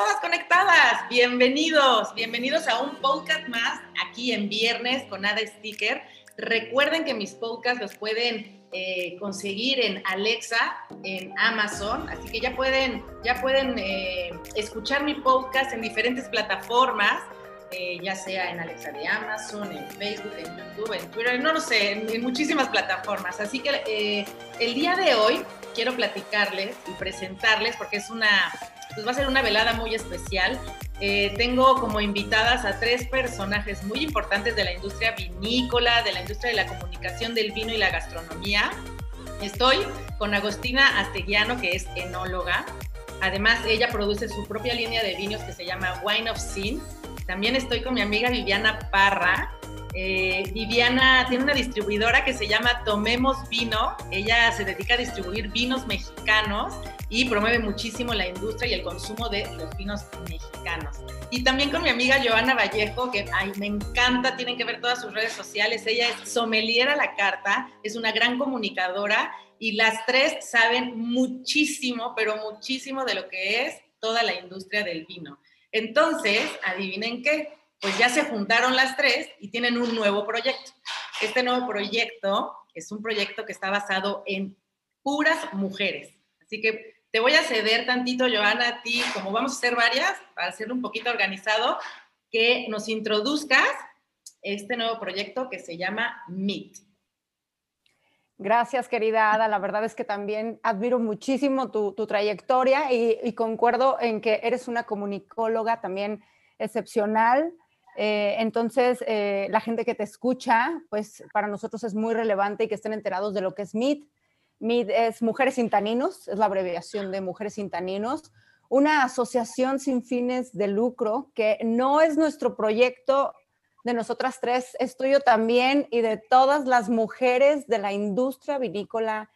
todas conectadas. Bienvenidos, bienvenidos a un podcast más aquí en viernes con Ada Sticker. Recuerden que mis podcasts los pueden eh, conseguir en Alexa, en Amazon, así que ya pueden, ya pueden eh, escuchar mi podcast en diferentes plataformas. Eh, ya sea en Alexa de Amazon, en Facebook, en YouTube, en Twitter, no lo sé, en, muchísimas plataformas. Así que el día de hoy quiero platicarles y presentarles, porque es una, pues va a ser una velada muy especial. Eh, tengo como invitadas a tres personajes muy importantes de la industria vinícola, de la industria de la comunicación del vino y la gastronomía. Estoy con Agostina Asteguiano, que es enóloga. Además, ella produce su propia línea de vinos que se llama Wine of Sin. También estoy con mi amiga Viviana Parra, eh, Viviana tiene una distribuidora que se llama Tomemos Vino. Ella se dedica a distribuir vinos mexicanos y promueve muchísimo la industria y el consumo de los vinos mexicanos. Y también con mi amiga Joana Vallejo, que ay, me encanta, tienen que ver todas sus redes sociales. Ella es sommelier a la carta, es una gran comunicadora y las tres saben muchísimo, pero muchísimo de lo que es toda la industria del vino. Entonces, adivinen qué, pues ya se juntaron las tres y tienen un nuevo proyecto. Este nuevo proyecto es un proyecto que está basado en puras mujeres. Así que te voy a ceder tantito, Joana, a ti, como vamos a ser varias, para hacerlo un poquito organizado, que nos introduzcas este nuevo proyecto que se llama Meet. Gracias, querida Ada. La verdad es que también admiro muchísimo tu, trayectoria y, y, concuerdo en que eres una comunicóloga también excepcional. Eh, entonces, eh, la gente que te escucha, pues para nosotros es muy relevante y que estén enterados de lo que es MIT. Es Mujeres Sin Taninos, es la abreviación de Mujeres Sin Taninos, una asociación sin fines de lucro que no es nuestro proyecto de nosotras tres, es tuyo también y de todas las mujeres de la industria vinícola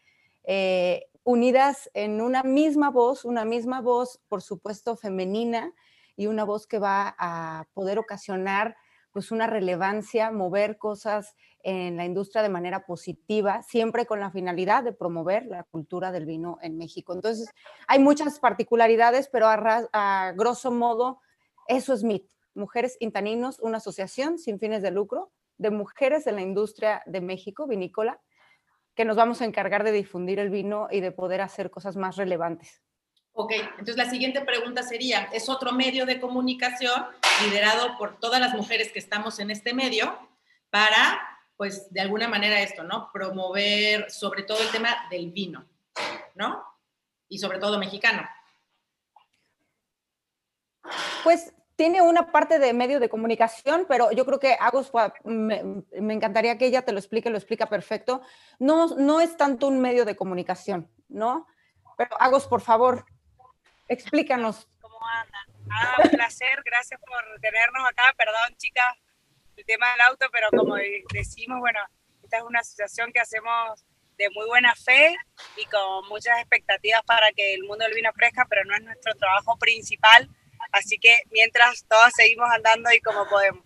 eh, unidas en una misma voz, una misma voz, por supuesto, femenina, y una voz que va a poder ocasionar pues una relevancia, mover cosas en la industria de manera positiva, siempre con la finalidad de promover la cultura del vino en México. Entonces, hay muchas particularidades, pero a, grosso modo, eso es MIT, Mujeres Intaninos, una asociación sin fines de lucro de mujeres en la industria de México vinícola, que nos vamos a encargar de difundir el vino y de poder hacer cosas más relevantes. Ok, entonces la siguiente pregunta sería, ¿es otro medio de comunicación liderado por todas las mujeres que estamos en este medio para, pues, de alguna manera esto, ¿no? Promover sobre todo el tema del vino, ¿no? Y sobre todo mexicano. Pues tiene una parte de medio de comunicación, pero yo creo que Agos, me, me, encantaría que ella te lo explique, lo explica perfecto. No, no es tanto un medio de comunicación, ¿no? Pero Agos, por favor, Explícanos. ¿Cómo andan? Ah, un placer, gracias por tenernos acá. Perdón, chicas, el tema del auto, pero como decimos, bueno, esta es una asociación que hacemos de muy buena fe y con muchas expectativas para que el mundo del vino crezca, pero no es nuestro trabajo principal. Así que mientras todos seguimos andando y como podemos.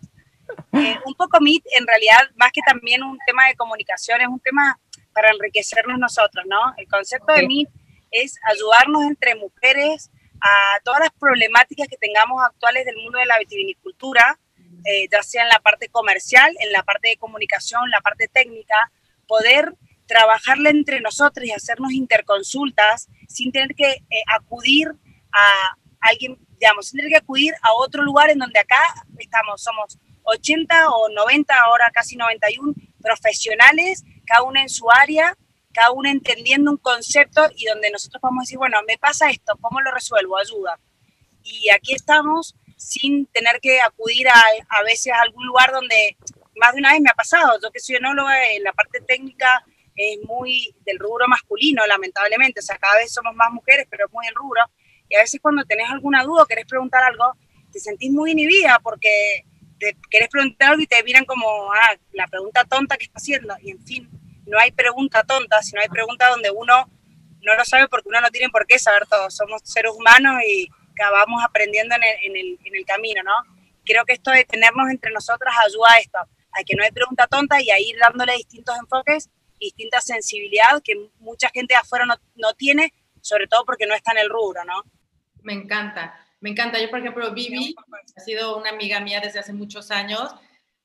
Eh, un poco MIT, en realidad, más que también un tema de comunicación, es un tema para enriquecernos nosotros, ¿no? El concepto de MIT es ayudarnos entre mujeres a todas las problemáticas que tengamos actuales del mundo de la vitivinicultura, eh, ya sea en la parte comercial, en la parte de comunicación, la parte técnica, poder trabajarle entre nosotros y hacernos interconsultas sin tener que eh, acudir a alguien, digamos, sin tener que acudir a otro lugar en donde acá estamos, somos 80 o 90, ahora casi 91 profesionales, cada uno en su área, cada uno entendiendo un concepto y donde nosotros podemos decir, bueno, me pasa esto, ¿cómo lo resuelvo? Ayuda. Y aquí estamos sin tener que acudir a, a veces a algún lugar donde más de una vez me ha pasado. Yo que soy enóloga, en la parte técnica es muy del rubro masculino, lamentablemente. O sea, cada vez somos más mujeres, pero es muy el rubro. Y a veces cuando tenés alguna duda o querés preguntar algo, te sentís muy inhibida porque te querés preguntar algo y te miran como, ah, la pregunta tonta que está haciendo. Y en fin, no hay pregunta tonta, sino hay pregunta donde uno no lo sabe porque uno no tiene por qué saber todo. Somos seres humanos y acabamos aprendiendo en el, camino, ¿no? Creo que esto de tenernos entre nosotras ayuda a esto, a que no hay pregunta tonta y a ir dándole distintos enfoques, distinta sensibilidad que mucha gente de afuera no, no tiene, sobre todo porque no está en el rubro, ¿no? Me encanta. Me encanta. Yo, por ejemplo, Vivi ha sido una amiga mía desde hace muchos años.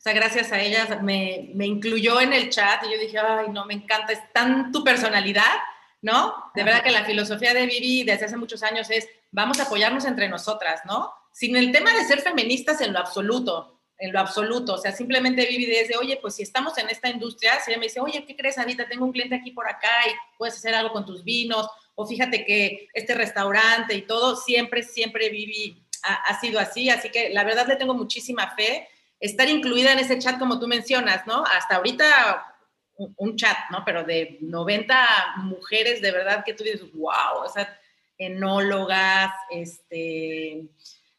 Sea, gracias a ella me, me incluyó en el chat y yo dije, ay, no, me encanta, es tan tu personalidad, ¿no? De verdad que la filosofía de Vivi desde hace muchos años es, vamos a apoyarnos entre nosotras, ¿no? Sin el tema de ser feministas en lo absoluto, en lo absoluto. O sea, simplemente Vivi desde, oye, pues si estamos en esta industria, si ella me dice, oye, ¿qué crees, Anita? Tengo un cliente aquí por acá y puedes hacer algo con tus vinos o fíjate que este restaurante y todo, siempre, siempre Vivi ha, sido así, así que la verdad le tengo muchísima fe. Estar incluida en ese chat, como tú mencionas, ¿no? Hasta ahorita un, chat, ¿no? Pero de 90 mujeres de verdad que tú dices, wow, o sea, enólogas, este,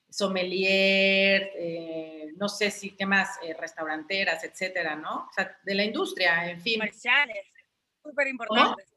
sommelier, eh, no sé si qué más, eh, restauranteras, etcétera, ¿no? O sea, de la industria, en fin. Comerciales, súper importantes.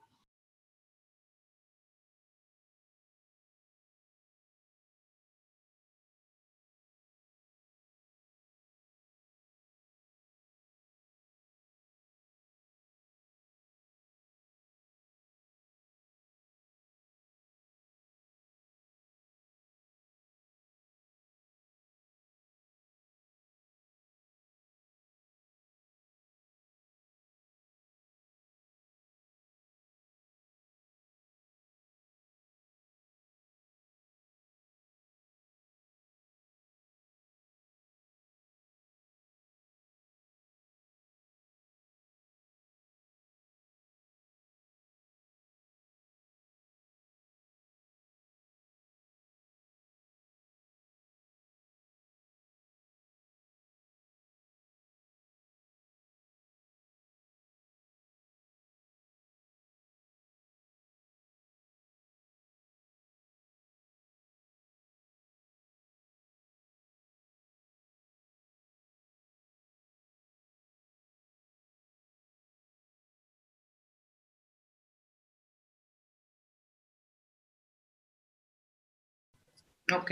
Ok.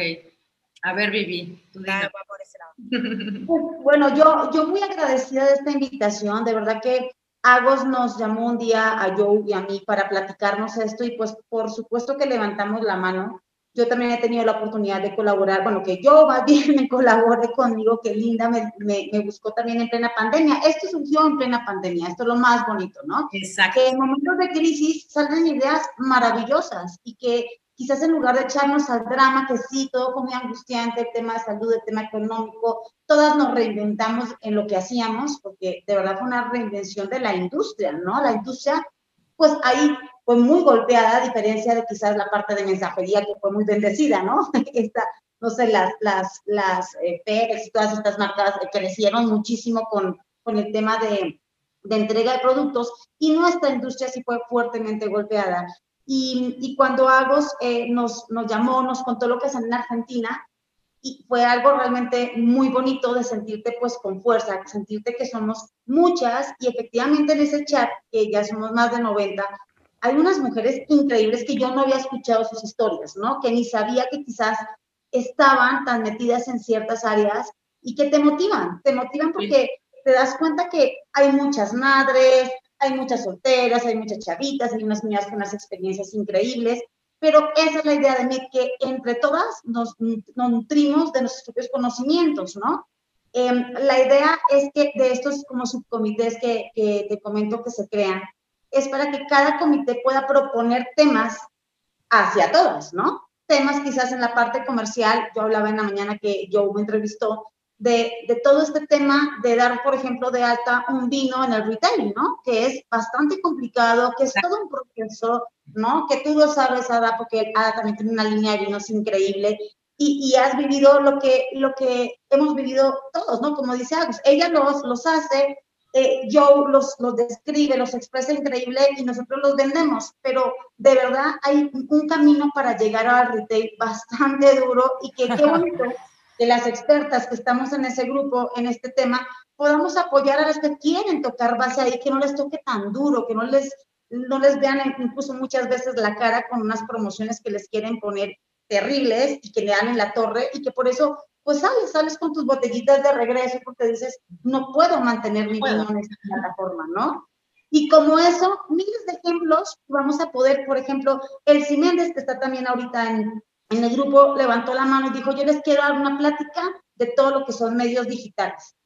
A ver, Vivi, tú Bueno, yo, yo muy agradecida de esta invitación, de verdad que Agos nos llamó un día a Joe y a mí para platicarnos esto y pues por supuesto que levantamos la mano. Yo también he tenido la oportunidad de colaborar, bueno, que yo más bien me colabore conmigo, que Linda me, me, me, buscó también en plena pandemia. Esto surgió en plena pandemia, esto es lo más bonito, ¿no? Exacto. Que en momentos de crisis salen ideas maravillosas y que quizás en lugar de echarnos al drama, que sí, todo fue muy angustiante, el tema de salud, el tema económico, todas nos reinventamos en lo que hacíamos, porque de verdad fue una reinvención de la industria, ¿no? La industria, pues ahí fue muy golpeada, a diferencia de quizás la parte de mensajería, que fue muy bendecida, ¿no? Esta, no sé, las, las, las eh, todas estas marcas crecieron muchísimo con, con el tema de, de entrega de productos y nuestra industria sí fue fuertemente golpeada. Y, cuando Agos eh, nos, nos llamó, nos contó lo que hacen en Argentina, y fue algo realmente muy bonito de sentirte pues con fuerza, sentirte que somos muchas y efectivamente en ese chat, que ya somos más de 90, hay unas mujeres increíbles que yo no había escuchado sus historias, ¿no? Que ni sabía que quizás estaban tan metidas en ciertas áreas y que te motivan, te motivan porque te das cuenta que hay muchas madres, hay muchas solteras, hay muchas chavitas, hay unas niñas con unas experiencias increíbles, pero esa es la idea de mí, que entre todas nos, nutrimos de nuestros propios conocimientos, ¿no? Em, la idea es que de estos como subcomités que, que te comento que se crean, es para que cada comité pueda proponer temas hacia todas, ¿no? Temas quizás en la parte comercial, yo hablaba en la mañana que yo me entrevistó, de, de, todo este tema de dar, por ejemplo, de alta un vino en el retail, ¿no? Que es bastante complicado, que es todo un proceso, ¿no? Que tú lo sabes, Ada, porque Ada también tiene una línea de vinos increíble y, y has vivido lo que, lo que hemos vivido todos, ¿no? Como dice Agus, ella los, los hace, eh, Joe los, los describe, los expresa increíble y nosotros los vendemos, pero de verdad hay un camino para llegar al retail bastante duro y que qué bonito de las expertas que estamos en ese grupo, en este tema, podamos apoyar a las que quieren tocar base ahí, que no les toque tan duro, que no les, no les vean incluso muchas veces la cara con unas promociones que les quieren poner terribles y que le dan en la torre y que por eso pues sales, sales con tus botellitas de regreso porque dices, no puedo mantener mi vino en esta plataforma, ¿no? Y como eso, miles de ejemplos, vamos a poder, por ejemplo, el Ciméndez, que está también ahorita en, en el grupo levantó la mano y dijo, yo les quiero dar una plática de todo lo que son medios digitales.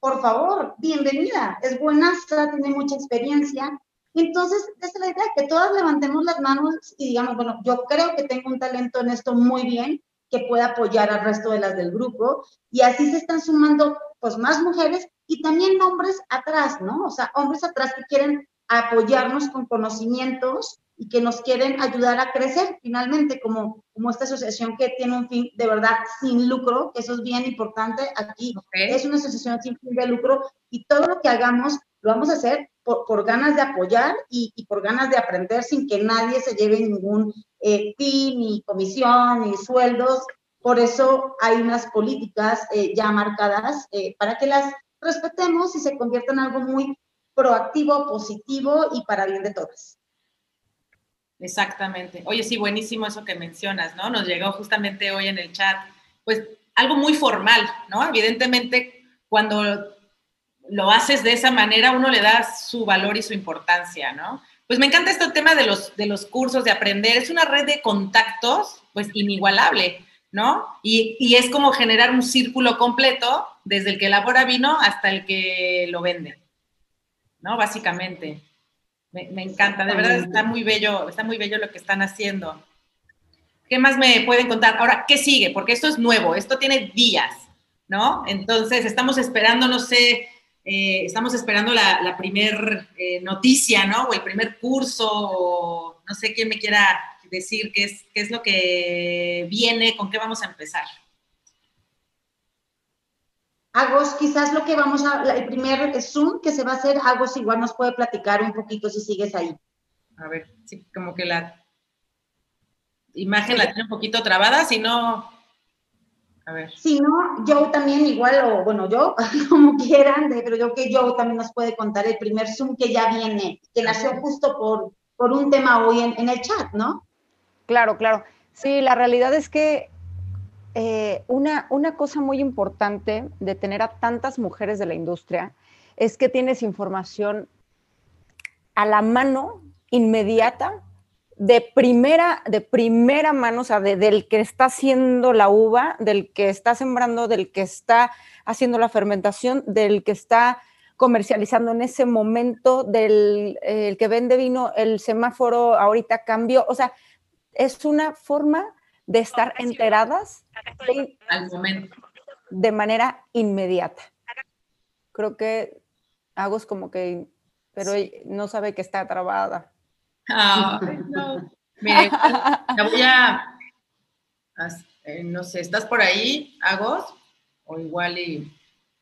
Por favor, bienvenida, es buena, tiene mucha experiencia. Entonces, esa es la idea, que todas levantemos las manos y digamos, bueno, yo creo que tengo un talento en esto muy bien, que pueda apoyar al resto de las del grupo. Y así se están sumando pues más mujeres y también hombres atrás, ¿no? O sea, hombres atrás que quieren apoyarnos con conocimientos y que nos quieren ayudar a crecer finalmente como, como esta asociación que tiene un fin de verdad sin lucro, que eso es bien importante aquí. Es una asociación sin fin de lucro y todo lo que hagamos lo vamos a hacer por, por ganas de apoyar y, y, por ganas de aprender sin que nadie se lleve ningún eh, fin, ni comisión, ni sueldos. Por eso hay unas políticas eh, ya marcadas eh, para que las respetemos y se conviertan en algo muy proactivo, positivo y para bien de todas. Exactamente. Oye, sí, buenísimo eso que mencionas, ¿no? Nos llegó justamente hoy en el chat, pues algo muy formal, ¿no? Evidentemente, cuando lo haces de esa manera, uno le da su valor y su importancia, ¿no? Pues me encanta este tema de los, de los cursos, de aprender. Es una red de contactos, pues inigualable, ¿no? Y, y es como generar un círculo completo, desde el que elabora vino hasta el que lo vende, ¿no? Básicamente. Me, encanta, de verdad está muy bello, está muy bello lo que están haciendo. ¿Qué más me pueden contar? Ahora, ¿qué sigue? Porque esto es nuevo, esto tiene días, ¿no? Entonces, estamos esperando, no sé, eh, estamos esperando la, la primer eh, noticia, ¿no? O el primer curso, o no sé quién me quiera decir qué es, qué es lo que viene, con qué vamos a empezar. Agos, quizás lo que vamos a, el primer Zoom que se va a hacer, Agos igual nos puede platicar un poquito si sigues ahí. A ver, sí, como que la imagen la tiene un poquito trabada, si no, a ver. Si no, yo también igual, o bueno, yo, como quieran, pero yo que yo también nos puede contar el primer Zoom que ya viene, que nació justo por, por un tema hoy en, en el chat, ¿no? Claro, claro. Sí, la realidad es que eh, una, una cosa muy importante de tener a tantas mujeres de la industria es que tienes información a la mano inmediata de primera, de primera mano, o sea, del que está haciendo la uva, del que está sembrando, del que está haciendo la fermentación, del que está comercializando en ese momento, del que vende vino, el semáforo ahorita cambió, o sea, es una forma de estar enteradas de, al momento. de manera inmediata. Creo que hago es como que, pero no sabe que está trabada. Ah, no. Mire, la voy a, eh, no sé, ¿estás por ahí, Agos? O igual y,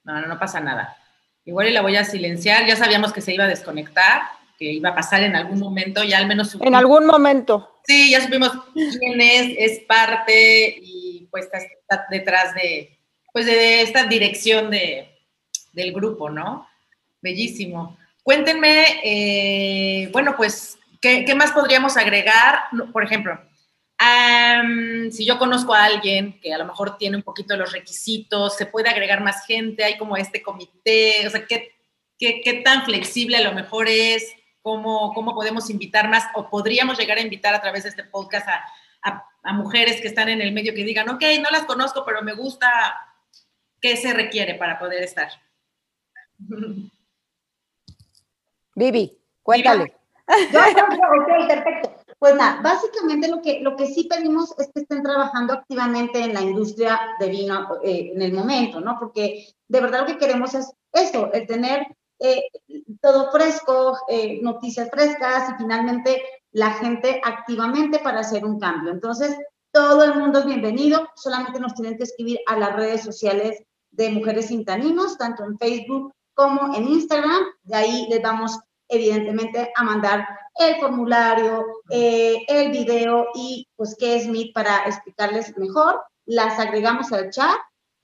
no, no, no pasa nada. Igual y la voy a silenciar, ya sabíamos que se iba a desconectar, que iba a pasar en algún momento, ya al menos... En algún momento. Sí, ya supimos quién es, es parte y pues está, detrás de, pues de esta dirección de, del grupo, ¿no? Bellísimo. Cuéntenme, eh, bueno, pues, ¿qué, más podríamos agregar? Por ejemplo, si yo conozco a alguien que a lo mejor tiene un poquito de los requisitos, se puede agregar más gente, hay como este comité, o sea, ¿qué, qué, qué tan flexible a lo mejor es? Cómo, cómo podemos invitar más o podríamos llegar a invitar a través de este podcast a, a, mujeres que están en el medio que digan, ok, no las conozco, pero me gusta, ¿qué se requiere para poder estar? Vivi, cuéntale. Yo, ok, perfecto. Pues nada, básicamente lo que, lo que sí pedimos es que estén trabajando activamente en la industria de vino eh, en el momento, ¿no? Porque de verdad lo que queremos es eso, el tener eh, todo fresco, eh, noticias frescas y finalmente la gente activamente para hacer un cambio. Entonces, todo el mundo es bienvenido, solamente nos tienen que escribir a las redes sociales de Mujeres Sin Taninos, tanto en Facebook como en Instagram. De ahí les vamos evidentemente a mandar el formulario, eh, el video y pues qué es Meet para explicarles mejor. Las agregamos al chat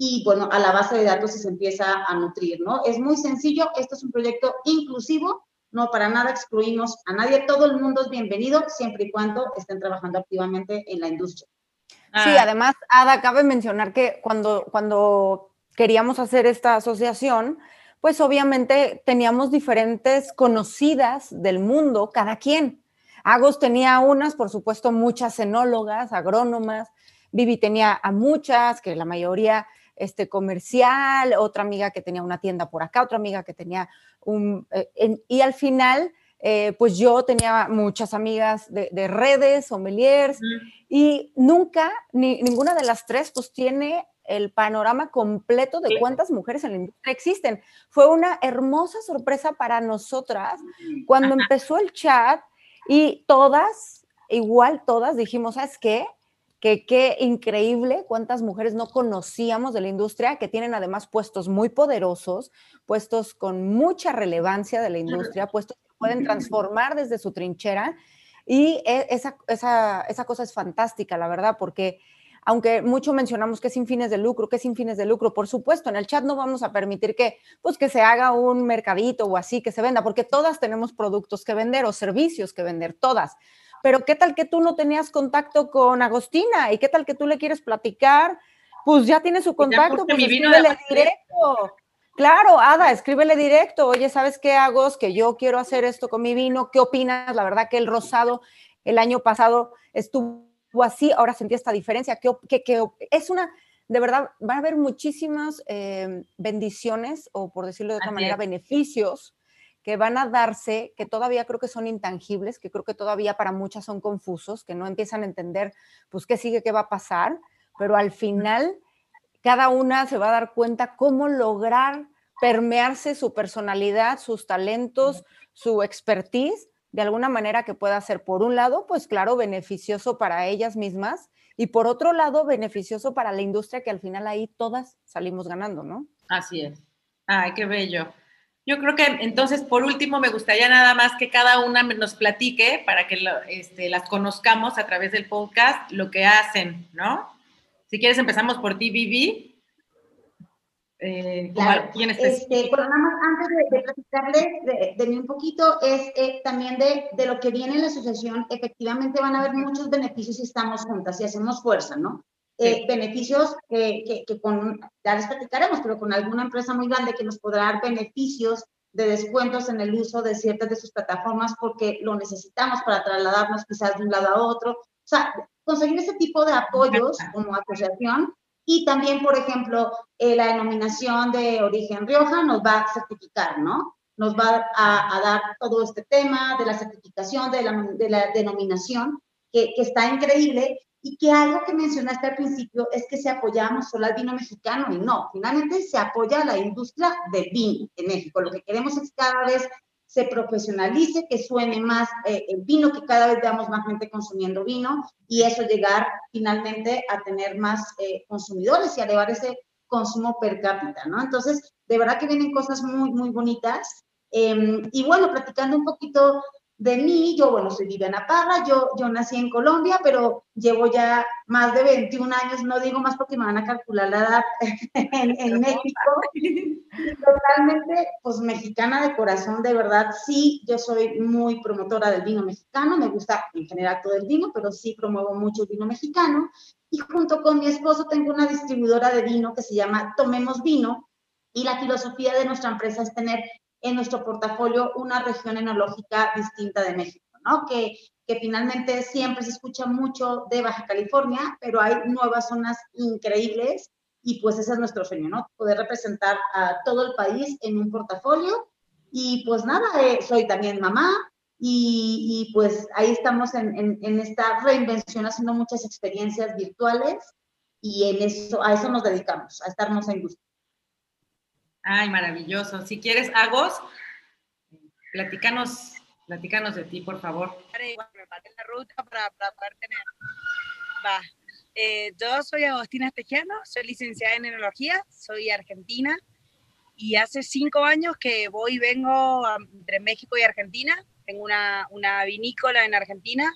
y bueno, a la base de datos se empieza a nutrir, ¿no? Es muy sencillo, esto es un proyecto inclusivo, no para nada excluimos a nadie, todo el mundo es bienvenido siempre y cuando estén trabajando activamente en la industria. Sí, ah. además, Ada, cabe mencionar que cuando, cuando queríamos hacer esta asociación, pues obviamente teníamos diferentes conocidas del mundo, cada quien. Agos tenía unas, por supuesto, muchas cenólogas, agrónomas, Vivi tenía a muchas, que la mayoría este, comercial, otra amiga que tenía una tienda por acá, otra amiga que tenía un... Eh, y al final, eh, pues yo tenía muchas amigas de, redes, sommeliers, y nunca, ni, ninguna de las tres, pues tiene el panorama completo de cuántas mujeres en la industria existen. Fue una hermosa sorpresa para nosotras cuando empezó el chat y todas, igual todas dijimos, ¿sabes qué? Que qué increíble cuántas mujeres no conocíamos de la industria, que tienen además puestos muy poderosos, puestos con mucha relevancia de la industria, puestos que pueden transformar desde su trinchera. Y e, esa, esa, esa cosa es fantástica, la verdad, porque aunque mucho mencionamos que es sin fines de lucro, que es sin fines de lucro, por supuesto, en el chat no vamos a permitir que, pues, que se haga un mercadito o así, que se venda, porque todas tenemos productos que vender o servicios que vender, todas pero ¿qué tal que tú no tenías contacto con Agostina? ¿Y qué tal que tú le quieres platicar? Pues ya tiene su contacto, pues escríbele directo. Claro, Ada, escríbele directo. Oye, ¿sabes qué, Agos? Que yo quiero hacer esto con mi vino. ¿Qué opinas? La verdad que el rosado el año pasado estuvo así, ahora sentí esta diferencia. ¿Qué, es una, de verdad, va a haber muchísimas eh, bendiciones, o por decirlo de otra manera, beneficios que van a darse, que todavía creo que son intangibles, que creo que todavía para muchas son confusos, que no empiezan a entender, pues, qué sigue, qué va a pasar, pero al final cada una se va a dar cuenta cómo lograr permearse su personalidad, sus talentos, su expertise, de alguna manera que pueda ser, por un lado, pues claro, beneficioso para ellas mismas y por otro lado, beneficioso para la industria que al final ahí todas salimos ganando, ¿no? Así es. Ay, qué bello. Yo creo que entonces, por último, me gustaría nada más que cada una nos platique para que este, las conozcamos a través del podcast, lo que hacen, ¿no? Si quieres, empezamos por ti, Vivi. Eh, claro. este, bueno, nada más antes de, de platicarles de, mí un poquito, es eh, también de, de, lo que viene en la asociación, efectivamente van a haber muchos beneficios si estamos juntas y hacemos fuerza, ¿no? Eh, beneficios que, que, con, ya les platicaremos, pero con alguna empresa muy grande que nos podrá dar beneficios de descuentos en el uso de ciertas de sus plataformas porque lo necesitamos para trasladarnos quizás de un lado a otro. O sea, conseguir ese tipo de apoyos como asociación y también, por ejemplo, eh, la denominación de origen Rioja nos va a certificar, ¿no? Nos va a, a dar todo este tema de la certificación, de la, de la denominación, que, que, está increíble y que algo que mencionaste al principio es que se apoyamos solo al vino mexicano y no, finalmente se apoya a la industria del vino en México. Lo que queremos es que cada vez se profesionalice, que suene más eh, el vino, que cada vez veamos más gente consumiendo vino y eso llegar finalmente a tener más eh, consumidores y a elevar ese consumo per cápita, ¿no? Entonces, de verdad que vienen cosas muy, muy bonitas. Em, y bueno, platicando un poquito de mí, yo, bueno, soy Viviana Parra, yo, yo nací en Colombia, pero llevo ya más de 21 años, no digo más porque me van a calcular la edad en, México. Totalmente, pues mexicana de corazón, de verdad, sí, yo soy muy promotora del vino mexicano, me gusta en general todo el vino, pero sí promuevo mucho el vino mexicano. Y junto con mi esposo tengo una distribuidora de vino que se llama Tomemos Vino, y la filosofía de nuestra empresa es tener en nuestro portafolio una región enológica distinta de México, ¿no? Que, que finalmente siempre se escucha mucho de Baja California, pero hay nuevas zonas increíbles y pues ese es nuestro sueño, ¿no? Poder representar a todo el país en un portafolio y pues nada, eh, soy también mamá y, y pues ahí estamos en, en, en, esta reinvención haciendo muchas experiencias virtuales y en eso, a eso nos dedicamos, a estarnos en gusto. Ay, maravilloso. Si quieres, Agos, platícanos, platícanos de ti, por favor. Me la ruta para, poder tener. Va. Eh, yo soy Agostina Estejano, soy licenciada en enología, soy argentina y hace cinco años que voy y vengo entre México y Argentina. Tengo una, una vinícola en Argentina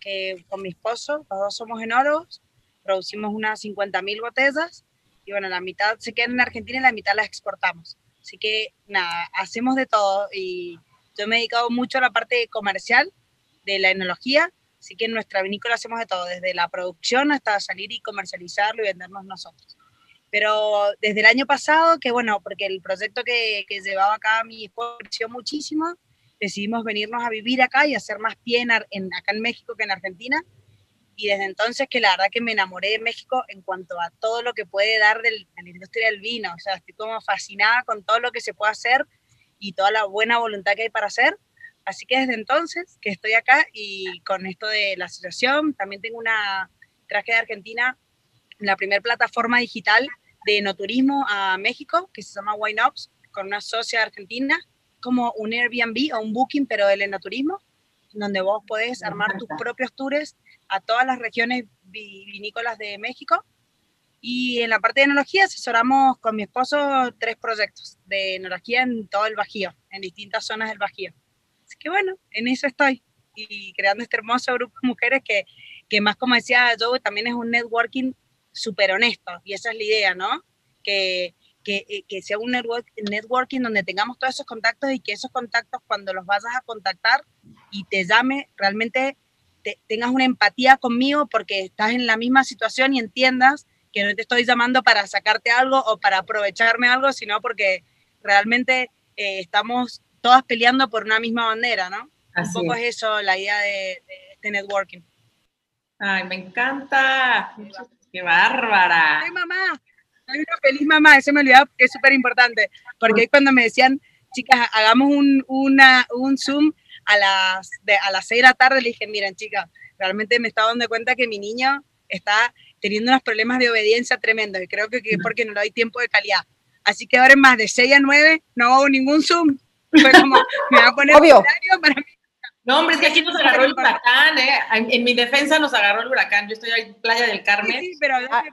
que con mi esposo, los dos somos enólogos, producimos unas 50.000 botellas y bueno, la mitad se queda en Argentina y la mitad las exportamos. Así que nada, hacemos de todo y yo me he dedicado mucho a la parte comercial de la enología, así que en nuestra vinícola hacemos de todo, desde la producción hasta salir y comercializarlo y vendernos nosotros. Pero desde el año pasado, que bueno, porque el proyecto que, que llevaba acá mi esposo creció muchísimo, decidimos venirnos a vivir acá y hacer más pie en, acá en México que en Argentina y desde entonces que la verdad que me enamoré de México en cuanto a todo lo que puede dar del, de la industria del vino, o sea, estoy como fascinada con todo lo que se puede hacer y toda la buena voluntad que hay para hacer. Así que desde entonces que estoy acá y con esto de la asociación, también tengo una, traje de Argentina, la primera plataforma digital de no turismo a México, que se llama Wine Ops, con una socia argentina, como un Airbnb o un Booking, pero del enoturismo, donde vos podés armar tus propios tours a todas las regiones vinícolas de México. Y en la parte de enología asesoramos con mi esposo tres proyectos de enología en todo el Bajío, en distintas zonas del Bajío. Así que bueno, en eso estoy y creando este hermoso grupo de mujeres que, que más como decía Joe, también es un networking súper honesto y esa es la idea, ¿no? Que, que, eh, que, sea un networking donde tengamos todos esos contactos y que esos contactos cuando los vayas a contactar y te llame, realmente tengas una empatía conmigo porque estás en la misma situación y entiendas que no te estoy llamando para sacarte algo o para aprovecharme algo, sino porque realmente eh, estamos todas peleando por una misma bandera, ¿no? un poco es. eso la idea de, este networking. Ay, me encanta. Qué bárbara. Ay, mamá. Soy una feliz mamá, eso me olvidaba que es súper importante, porque cuando me decían, chicas, hagamos un, una, un Zoom a las, de, a las 6 de la tarde, le dije, miren, chicas, realmente me estaba dando cuenta que mi niño está teniendo unos problemas de obediencia tremendos y creo que, es porque no le doy tiempo de calidad. Así que ahora en más de 6 a 9 no hago ningún Zoom. Fue como, me va a poner Obvio. para mí. No, hombre, es que aquí nos agarró el huracán, ¿eh? En, mi defensa nos agarró el huracán. Yo estoy ahí en Playa del Carmen. Sí, sí pero ah.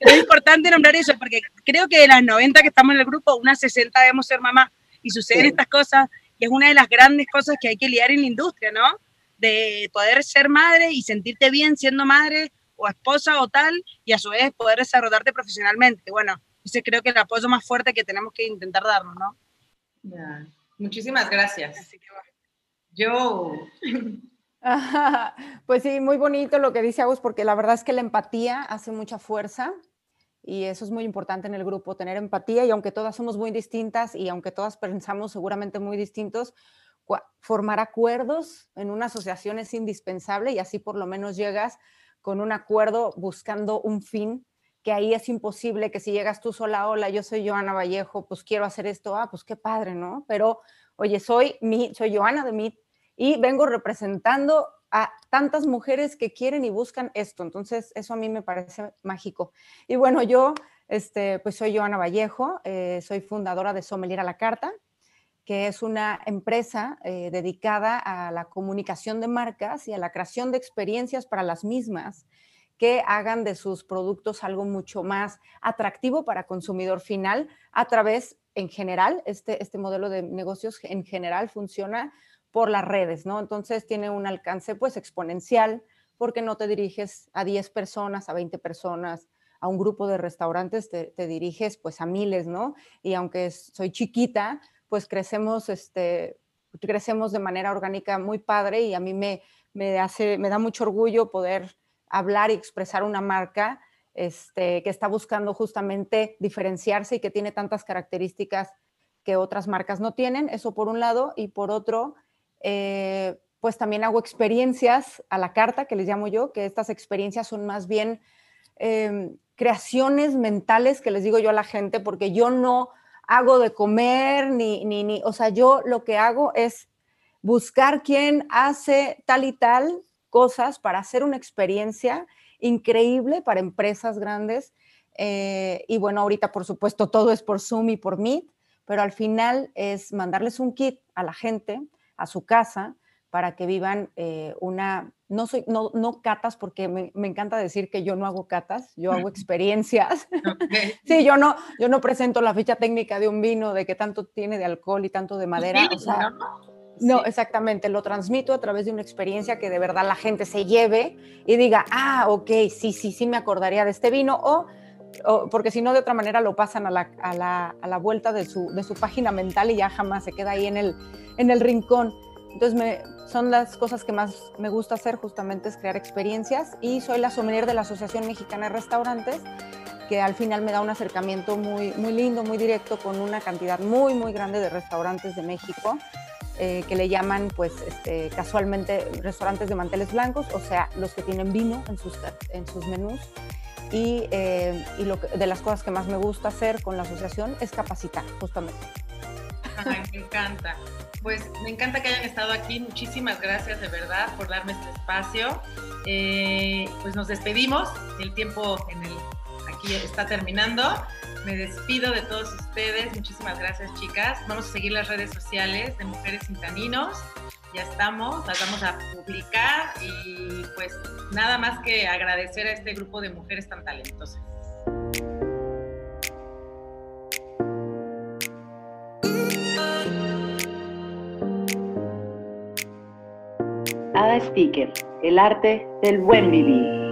es importante nombrar eso, porque creo que de las 90 que estamos en el grupo, unas 60 debemos ser mamá. Y suceden estas cosas, y es una de las grandes cosas que hay que lidiar en la industria, ¿no? De poder ser madre y sentirte bien siendo madre o esposa o tal, y a su vez poder desarrollarte profesionalmente. Bueno, ese creo que es el apoyo más fuerte que tenemos que intentar darnos, ¿no? Muchísimas gracias. Yo. pues sí, muy bonito lo que dice Agus, porque la verdad es que la empatía hace mucha fuerza y eso es muy importante en el grupo, tener empatía y aunque todas somos muy distintas y aunque todas pensamos seguramente muy distintos, formar acuerdos en una asociación es indispensable y así por lo menos llegas con un acuerdo buscando un fin, que ahí es imposible que si llegas tú sola, hola, yo soy Joana Vallejo, pues quiero hacer esto, ah, pues qué padre, ¿no? Pero, oye, soy, mi, soy Joana de MIT y vengo representando a tantas mujeres que quieren y buscan esto. Entonces, eso a mí me parece mágico. Y bueno, yo, este, pues soy Joana Vallejo, eh, soy fundadora de Sommelier a la Carta, que es una empresa eh, dedicada a la comunicación de marcas y a la creación de experiencias para las mismas que hagan de sus productos algo mucho más atractivo para consumidor final a través, en general, este, este modelo de negocios en general funciona por las redes, ¿no? Entonces tiene un alcance pues exponencial porque no te diriges a 10 personas, a 20 personas, a un grupo de restaurantes, te, diriges pues a miles, ¿no? Y aunque soy chiquita, pues crecemos, este, crecemos de manera orgánica muy padre y a mí me, me, hace, me da mucho orgullo poder hablar y expresar una marca este, que está buscando justamente diferenciarse y que tiene tantas características que otras marcas no tienen, eso por un lado, y por otro, eh, pues también hago experiencias a la carta, que les llamo yo, que estas experiencias son más bien em, creaciones mentales que les digo yo a la gente, porque yo no hago de comer, ni, ni, ni, o sea, yo lo que hago es buscar quién hace tal y tal cosas para hacer una experiencia increíble para empresas grandes. Eh, y bueno, ahorita por supuesto todo es por Zoom y por Meet, pero al final es mandarles un kit a la gente, a su casa, para que vivan eh, una, no, soy, no, no catas, porque me, me, encanta decir que yo no hago catas, yo hago experiencias. sí, yo no, yo no presento la ficha técnica de un vino, de qué tanto tiene de alcohol y tanto de madera. O sea, no, exactamente, lo transmito a través de una experiencia que de verdad la gente se lleve y diga, ah, ok, sí, sí, sí me acordaría de este vino, o, o porque si no, de otra manera lo pasan a la, a la, a la vuelta de su, de su, página mental y ya jamás se queda ahí en el, en el rincón. Entonces, me, son las cosas que más me gusta hacer, justamente es crear experiencias. Y soy la sommelier de la Asociación Mexicana de Restaurantes, que al final me da un acercamiento muy, muy lindo, muy directo, con una cantidad muy, muy grande de restaurantes de México eh, que le llaman pues este, casualmente restaurantes de manteles blancos, o sea, los que tienen vino en sus, en sus menús. Y, eh, de las cosas que más me gusta hacer con la asociación es capacitar, justamente. Me encanta. Pues me encanta que hayan estado aquí. Muchísimas gracias de verdad por darme este espacio. Eh, pues nos despedimos. El tiempo en el aquí está terminando. Me despido de todos ustedes. Muchísimas gracias, chicas. Vamos a seguir las redes sociales de Mujeres Sin Taninos. Ya estamos, las vamos a publicar y pues nada más que agradecer a este grupo de mujeres tan talentosas. Ada Sticker, el arte del buen vivir.